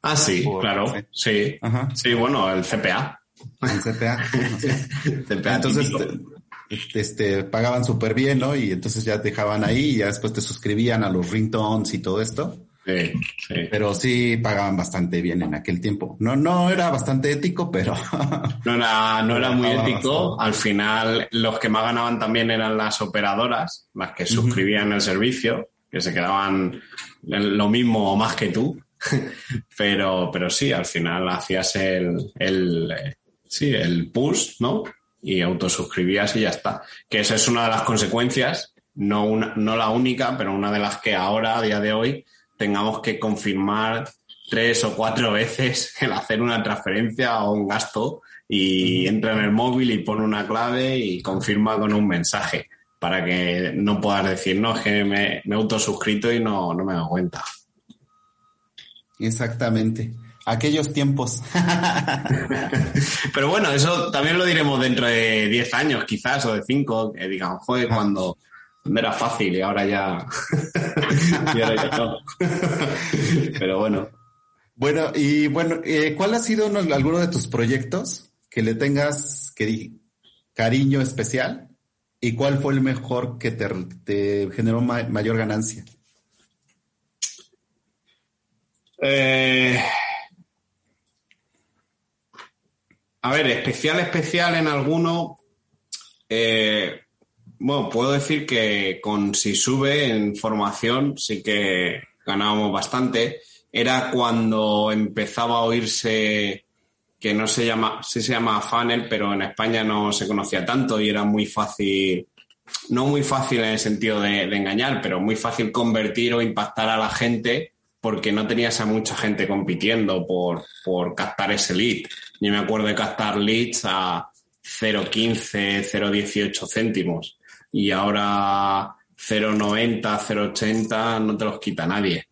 Ah, sí, claro, sí. Sí. bueno, el CPA. El CPA. CPA Entonces, este, pagaban súper bien, ¿no? Y entonces ya dejaban ahí y ya después te suscribían a los ringtones y todo esto. Sí, sí. Pero sí pagaban bastante bien en aquel tiempo. No, no era bastante ético, pero. no era, no era muy ético. Al final, los que más ganaban también eran las operadoras, las que suscribían el servicio, que se quedaban lo mismo o más que tú. pero, pero sí, al final hacías el, el, eh, sí, el push, ¿no? Y autosuscribías y ya está. Que esa es una de las consecuencias, no, una, no la única, pero una de las que ahora, a día de hoy, tengamos que confirmar tres o cuatro veces el hacer una transferencia o un gasto y entra en el móvil y pone una clave y confirma con un mensaje para que no puedas decir, no, es que me, me he autosuscrito y no, no me doy cuenta. Exactamente. Aquellos tiempos. Pero bueno, eso también lo diremos dentro de 10 años, quizás, o de 5, que digamos, joder, cuando era fácil y ahora ya. y ahora ya no. Pero bueno. Bueno, y bueno, eh, ¿cuál ha sido alguno de tus proyectos que le tengas que, cariño especial? ¿Y cuál fue el mejor que te, generó mayor ganancia? Eh, a ver, especial, especial en alguno. Eh, bueno, puedo decir que con si sube en formación sí que ganábamos bastante. Era cuando empezaba a oírse que no se llama, sí se llama funnel, pero en España no se conocía tanto y era muy fácil, no muy fácil en el sentido de, engañar, pero muy fácil convertir o impactar a la gente porque no tenías a mucha gente compitiendo por, por captar ese lead. Yo me acuerdo de captar leads a 0,15, 0,18 céntimos y ahora 0,90, 0,80 no te los quita nadie.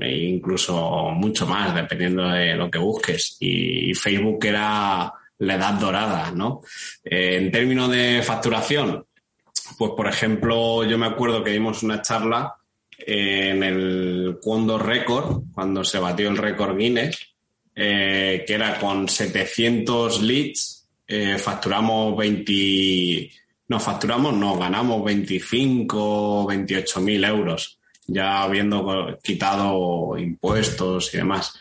E incluso mucho más, dependiendo de lo que busques. Y Facebook era la edad dorada, ¿no? Eh, en términos de facturación, pues por ejemplo, yo me acuerdo que dimos una charla en el Condor Record, cuando se batió el récord Guinness, eh, que era con 700 leads, eh, facturamos 20, no facturamos, no, ganamos 25, 28 mil euros ya habiendo quitado impuestos y demás.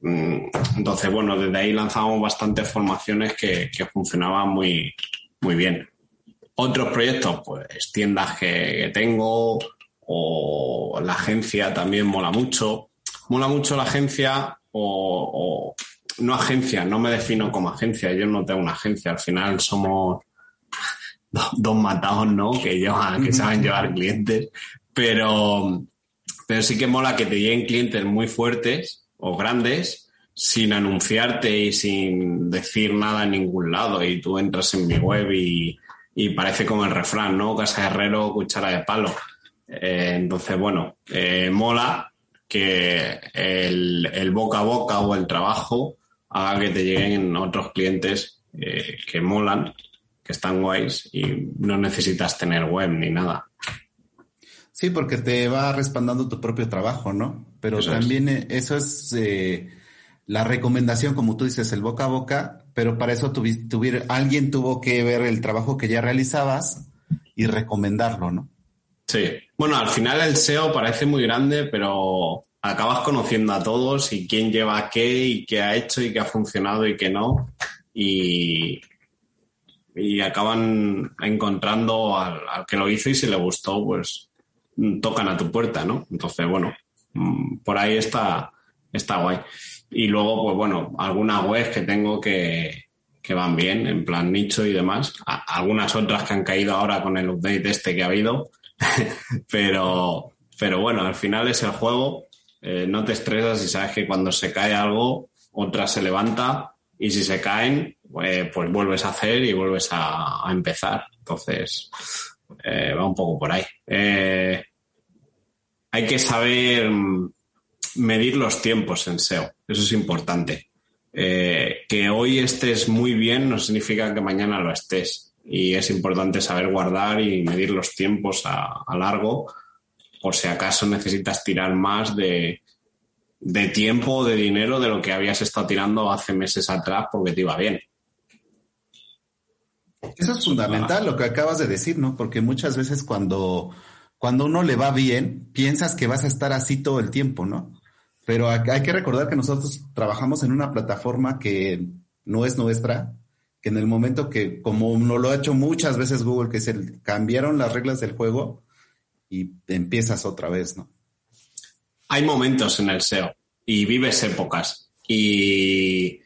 Mm, entonces, bueno, desde ahí lanzamos bastantes formaciones que, funcionaban muy, muy bien. Otros proyectos, pues tiendas que, tengo o la agencia también mola mucho. Mola mucho la agencia o, no agencia, no me defino como agencia, yo no tengo una agencia, al final somos dos, matados, ¿no? Que llevan, que saben llevar clientes, pero, pero sí que mola que te lleguen clientes muy fuertes o grandes sin anunciarte y sin decir nada en ningún lado. Y tú entras en mi web y, parece como el refrán, ¿no? Casa herrero, cuchara de palo. Eh, entonces, bueno, eh, mola que el, boca a boca o el trabajo haga que te lleguen otros clientes eh, que molan, que están guays y no necesitas tener web ni nada. Sí, porque te va respaldando tu propio trabajo, ¿no? Pero también eh, eso es eh, la recomendación, como tú dices, el boca a boca, pero para eso tuviste, alguien tuvo que ver el trabajo que ya realizabas y recomendarlo, ¿no? Sí. Bueno, al final el SEO parece muy grande, pero acabas conociendo a todos y quién lleva qué y qué ha hecho y qué ha funcionado y qué no. Y, y acaban encontrando al, que lo hizo y si le gustó, pues tocan a tu puerta, ¿no? Entonces, bueno, mm, por ahí está, está guay. Y luego, pues bueno, algunas webs que tengo que, van bien, en plan nicho y demás. algunas otras que han caído ahora con el update este que ha habido. pero, pero bueno, al final es el juego. Eh, no te estresas y sabes que cuando se cae algo, otra se levanta y si se caen, pues, pues vuelves a hacer y vuelves a, empezar. Entonces, eh, va un poco por ahí. Eh, hay que saber mm, medir los tiempos en SEO, eso es importante. Eh, que hoy estés muy bien no significa que mañana lo estés. Y es importante saber guardar y medir los tiempos a, largo por si acaso necesitas tirar más de, de tiempo o de dinero de lo que habías estado tirando hace meses atrás porque te iba bien. Eso es fundamental lo que acabas de decir, ¿no? Porque muchas veces cuando, cuando uno le va bien, piensas que vas a estar así todo el tiempo, ¿no? Pero hay que recordar que nosotros trabajamos en una plataforma que no es nuestra, que en el momento que, como no lo ha hecho muchas veces Google, que se cambiaron las reglas del juego y empiezas otra vez, ¿no? Hay momentos en el SEO. y vives épocas. Y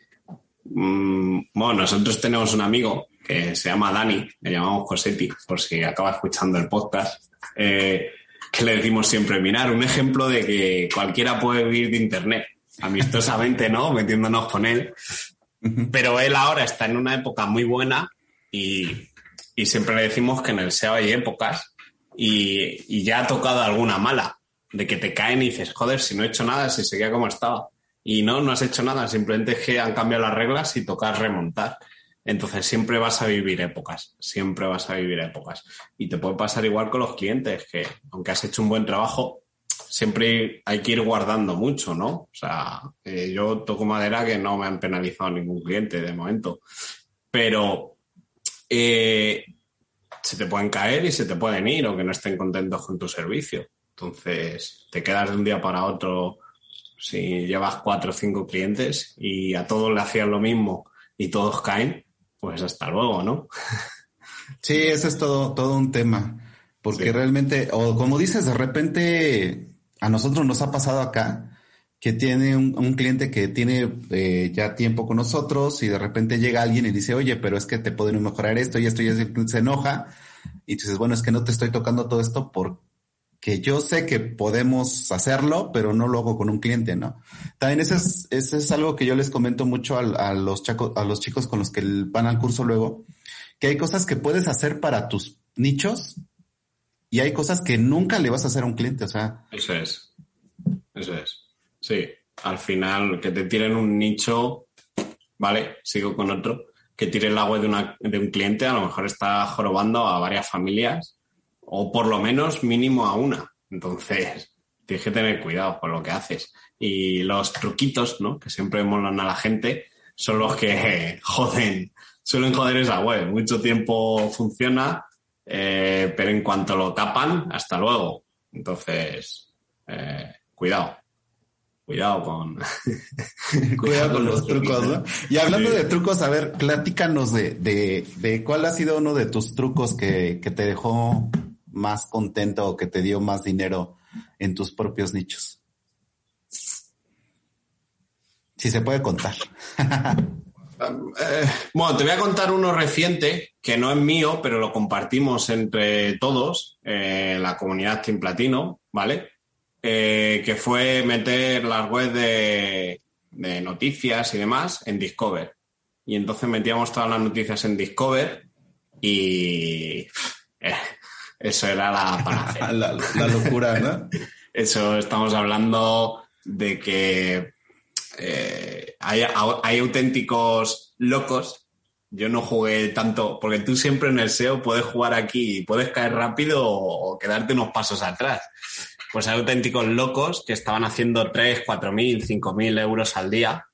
mm, bueno, nosotros tenemos un amigo que se llama Dani, le llamamos Cosetti, por si acaba escuchando el podcast, eh, que le decimos siempre, mirar, un ejemplo de que cualquiera puede vivir de Internet, amistosamente, ¿no? Metiéndonos con él. Pero él ahora está en una época muy buena y, siempre le decimos que en el SEO hay épocas y, y, ya ha tocado alguna mala, de que te caen y dices, joder, si no he hecho nada, si seguía como estaba. Y no, no has hecho nada, simplemente es que han cambiado las reglas y toca remontar. Entonces siempre vas a vivir épocas, siempre vas a vivir épocas. Y te puede pasar igual con los clientes, que aunque has hecho un buen trabajo, siempre hay que ir guardando mucho, ¿no? O sea, eh, yo toco madera que no me han penalizado ningún cliente de momento, pero eh, se te pueden caer y se te pueden ir o que no estén contentos con tu servicio. Entonces, te quedas de un día para otro si llevas cuatro o cinco clientes y a todos le hacían lo mismo y todos caen, pues hasta luego, ¿no? Sí, ese es todo, todo un tema. Porque realmente, o como dices, de repente a nosotros nos ha pasado acá que tiene un, cliente que tiene eh, ya tiempo con nosotros y de repente llega alguien y dice, oye, pero es que te pueden mejorar esto y esto y el cliente se enoja y dices, bueno, es que no te estoy tocando todo esto porque yo sé que podemos hacerlo, pero no lo hago con un cliente, ¿no? También ese es, es algo que yo les comento mucho a, los a los chicos con los que van al curso luego, que hay cosas que puedes hacer para tus nichos y hay cosas que nunca le vas a hacer a un cliente, o sea. Eso es. Eso es. Sí. Al final, que te tiren un nicho, ¿vale? Sigo con otro. Que tire el agua de, una, de un cliente, a lo mejor está jorobando a varias familias, o por lo menos mínimo a una. Entonces, tienes que tener cuidado con lo que haces. Y los truquitos, ¿no? Que siempre molan a la gente, son los que joden, suelen joder esa web. Mucho tiempo funciona, eh, pero en cuanto lo tapan, hasta luego. Entonces, eh, cuidado. Cuidado con. cuidado con los trucos, ¿no? Y hablando de trucos, a ver, platícanos de, de, cuál ha sido uno de tus trucos que, que te dejó más contento o que te dio más dinero en tus propios nichos. Si se puede contar. Eh, bueno, te voy a contar uno reciente, que no es mío, pero lo compartimos entre todos, eh, la comunidad Team Platino, ¿vale? Eh, que fue meter las webs de, noticias y demás en Discover. Y entonces metíamos todas las noticias en Discover y eso era la la locura, ¿no? eso estamos hablando de que eh, hay, auténticos locos. Yo no jugué tanto, porque tú siempre en el SEO puedes jugar aquí y puedes caer rápido o, quedarte unos pasos atrás. Pues hay auténticos locos que estaban haciendo 3, 4 mil, 5 mil euros al día,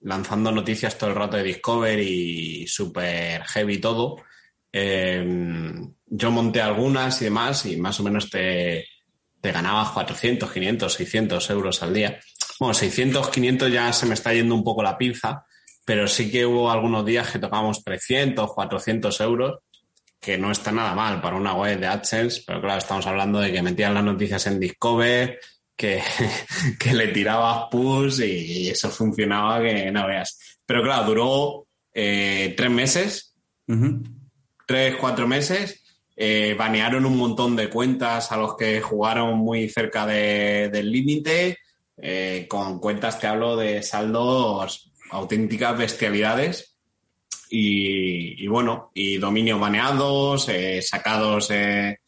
lanzando noticias todo el rato de Discover y súper heavy todo. Em, yo monté algunas y demás y más o menos te, te ganabas 400, 500, 600 euros al día. Bueno, 600, 500 ya se me está yendo un poco la pinza, pero sí que hubo algunos días que tocamos 300, 400 euros, que no está nada mal para una web de AdSense, pero claro, estamos hablando de que metían las noticias en Discover, que, que le tirabas push y eso funcionaba que no veas. Pero claro, duró eh, tres meses, tres, cuatro meses. Eh, banearon un montón de cuentas a los que jugaron muy cerca del límite. Eh, con cuentas te hablo de saldos auténticas bestialidades y, bueno, y dominios baneados, eh, sacados de,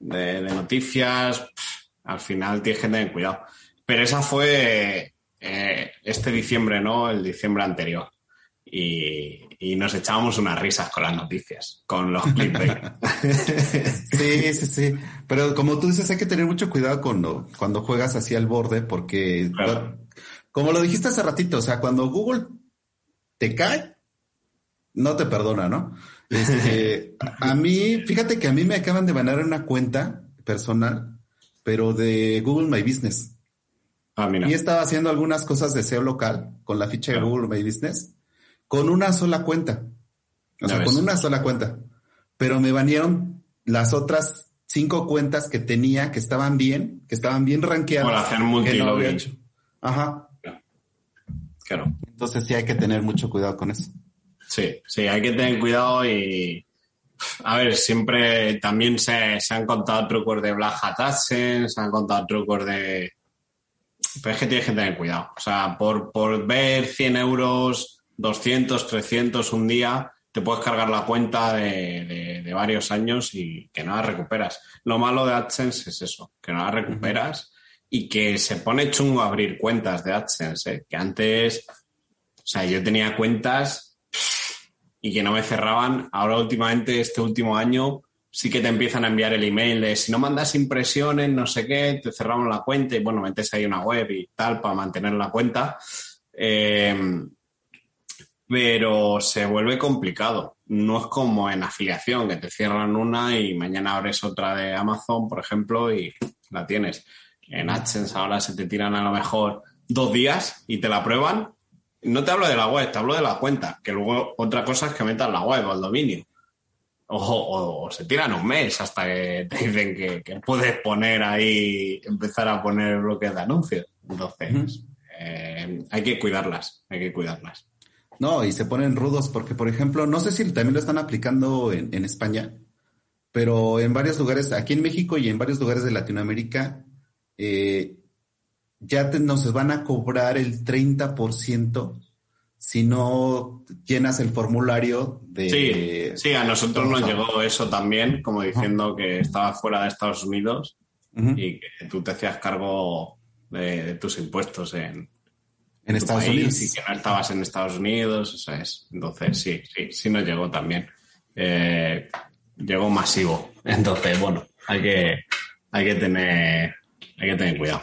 noticias, al final tienes que tener cuidado. Pero esa fue eh, este diciembre, ¿no? El diciembre anterior. Y, nos echábamos unas risas con las noticias, con los clips. sí, sí, sí. Pero como tú dices, hay que tener mucho cuidado cuando, cuando juegas así al borde, porque como lo dijiste hace ratito, o sea, cuando Google te cae, no te perdona, ¿no? Este, a mí, fíjate que a mí me acaban de banar una cuenta personal, pero de Google My Business. Ah, mira. Y estaba haciendo algunas cosas de SEO local con la ficha de Google My Business con una sola cuenta. O sea, con una sola cuenta. Pero me banearon las otras cinco cuentas que tenía que estaban bien, que estaban bien rankeadas. Por hacer multi no Ajá. claro. Entonces sí hay que tener mucho cuidado con eso. Sí, sí, hay que tener cuidado y, a ver, siempre también se, han contado trucos de Black Hat se han contado trucos de... Pero es que tienes que tener cuidado. O sea, por, por ver 100 euros, 200, 300 un día, te puedes cargar la cuenta de, de, varios años y que no la recuperas. Lo malo de AdSense es eso, que no la recuperas y que se pone chungo abrir cuentas de AdSense, ¿eh? que antes, o sea, yo tenía cuentas y que no me cerraban. Ahora últimamente, este último año, sí que te empiezan a enviar el email de si no mandas impresiones, no sé qué, te cerramos la cuenta y bueno, metes ahí una web y tal para mantener la cuenta. Eh, pero se vuelve complicado. No es como en afiliación, que te cierran una y mañana abres otra de Amazon, por ejemplo, y la tienes. En AdSense ahora se te tiran a lo mejor dos días y te la prueban no te hablo de la web, te hablo de la cuenta, que luego otra cosa es que metas la web o el dominio. O, se tiran un mes hasta que te dicen que, puedes poner ahí, empezar a poner bloques de anuncios. Entonces, eh, hay que cuidarlas, hay que cuidarlas. No, y se ponen rudos porque, por ejemplo, no sé si también lo están aplicando en, en España, pero en varios lugares, aquí en México y en varios lugares de Latinoamérica, eh, ya te, nos van a cobrar el 30% si no llenas el formulario de... Sí, sí a nosotros nos llegó eso también, como diciendo que estaba fuera de Estados Unidos y que tú te hacías cargo de, tus impuestos en, en Estados Unidos. Y que no estabas en Estados Unidos, es. Entonces, sí, sí, sí nos llegó también. Eh, llegó masivo. Entonces, bueno, hay que, hay que tener, hay que tener cuidado.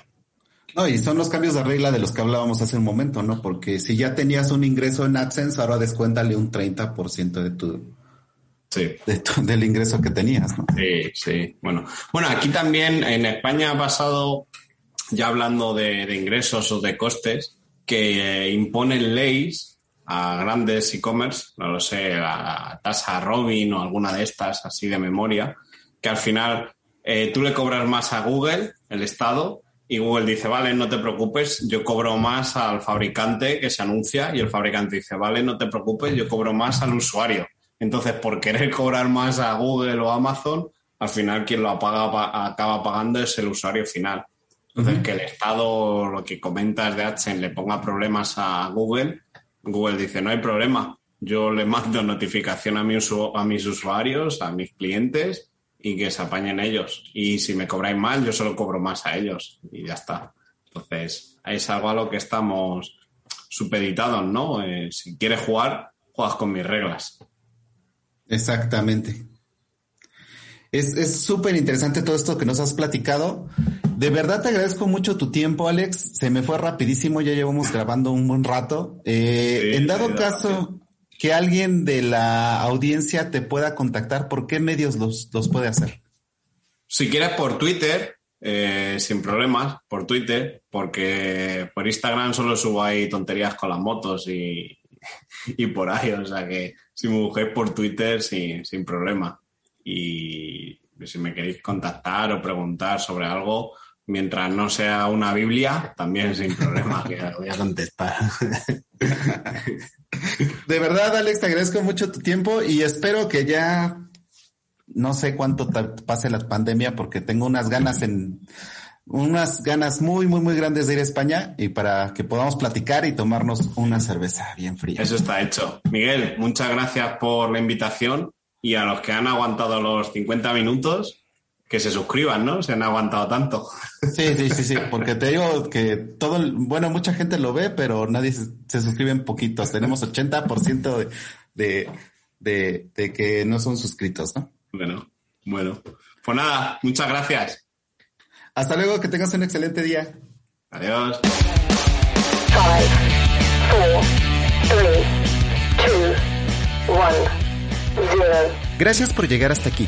No, y son los cambios de regla de los que hablábamos hace un momento, ¿no? Porque si ya tenías un ingreso en AdSense, ahora descuéntale un 30% de tu, sí. de del ingreso que tenías, ¿no? Sí, sí. Bueno, bueno, aquí también en España ha pasado, ya hablando de, ingresos o de costes, que imponen leyes a grandes e-commerce, no lo sé, a tasa Robin o alguna de estas, así de memoria, que al final eh, tú le cobras más a Google, el Estado, y Google dice, vale, no te preocupes, yo cobro más al fabricante que se anuncia y el fabricante dice, vale, no te preocupes, yo cobro más al usuario. Entonces, por querer cobrar más a Google o Amazon, al final quien lo apaga, acaba pagando es el usuario final. Entonces, que el Estado, lo que comentas de AdSense, le ponga problemas a Google, Google dice, no hay problema, yo le mando notificación a, a mis usuarios, a mis clientes, y que se apañen ellos. Y si me cobráis mal, yo solo cobro más a ellos y ya está. Entonces, es algo a lo que estamos supeditados, ¿no? Eh, si quieres jugar, juegas con mis reglas. Exactamente. Es súper interesante todo esto que nos has platicado. De verdad te agradezco mucho tu tiempo, Alex. Se me fue rapidísimo, ya llevamos grabando un buen rato. Eh, en dado caso, que alguien de la audiencia te pueda contactar, ¿por qué medios los, puede hacer? Si quieres por Twitter, eh, sin problemas, por Twitter, porque por Instagram solo subo ahí tonterías con las motos y, por ahí, o sea que si me busquéis por Twitter, sin, sin problema. Y si me queréis contactar o preguntar sobre algo, mientras no sea una Biblia, también sin problema, que voy a contestar. De verdad, Alex, te agradezco mucho tu tiempo y espero que ya no sé cuánto pase la pandemia porque tengo unas ganas en unas ganas muy, muy, muy grandes de ir a España y para que podamos platicar y tomarnos una cerveza bien fría. Eso está hecho. Miguel, muchas gracias por la invitación y a los que han aguantado los 50 minutos, que se suscriban, ¿no? Se han aguantado tanto. Sí, sí, sí, sí, porque te digo que todo, bueno, mucha gente lo ve, pero nadie se, suscribe en poquitos. Tenemos 80% de, de, de, de que no son suscritos, ¿no? Bueno, bueno. Pues nada, muchas gracias. Hasta luego, que tengas un excelente día. Adiós. Gracias por llegar hasta aquí.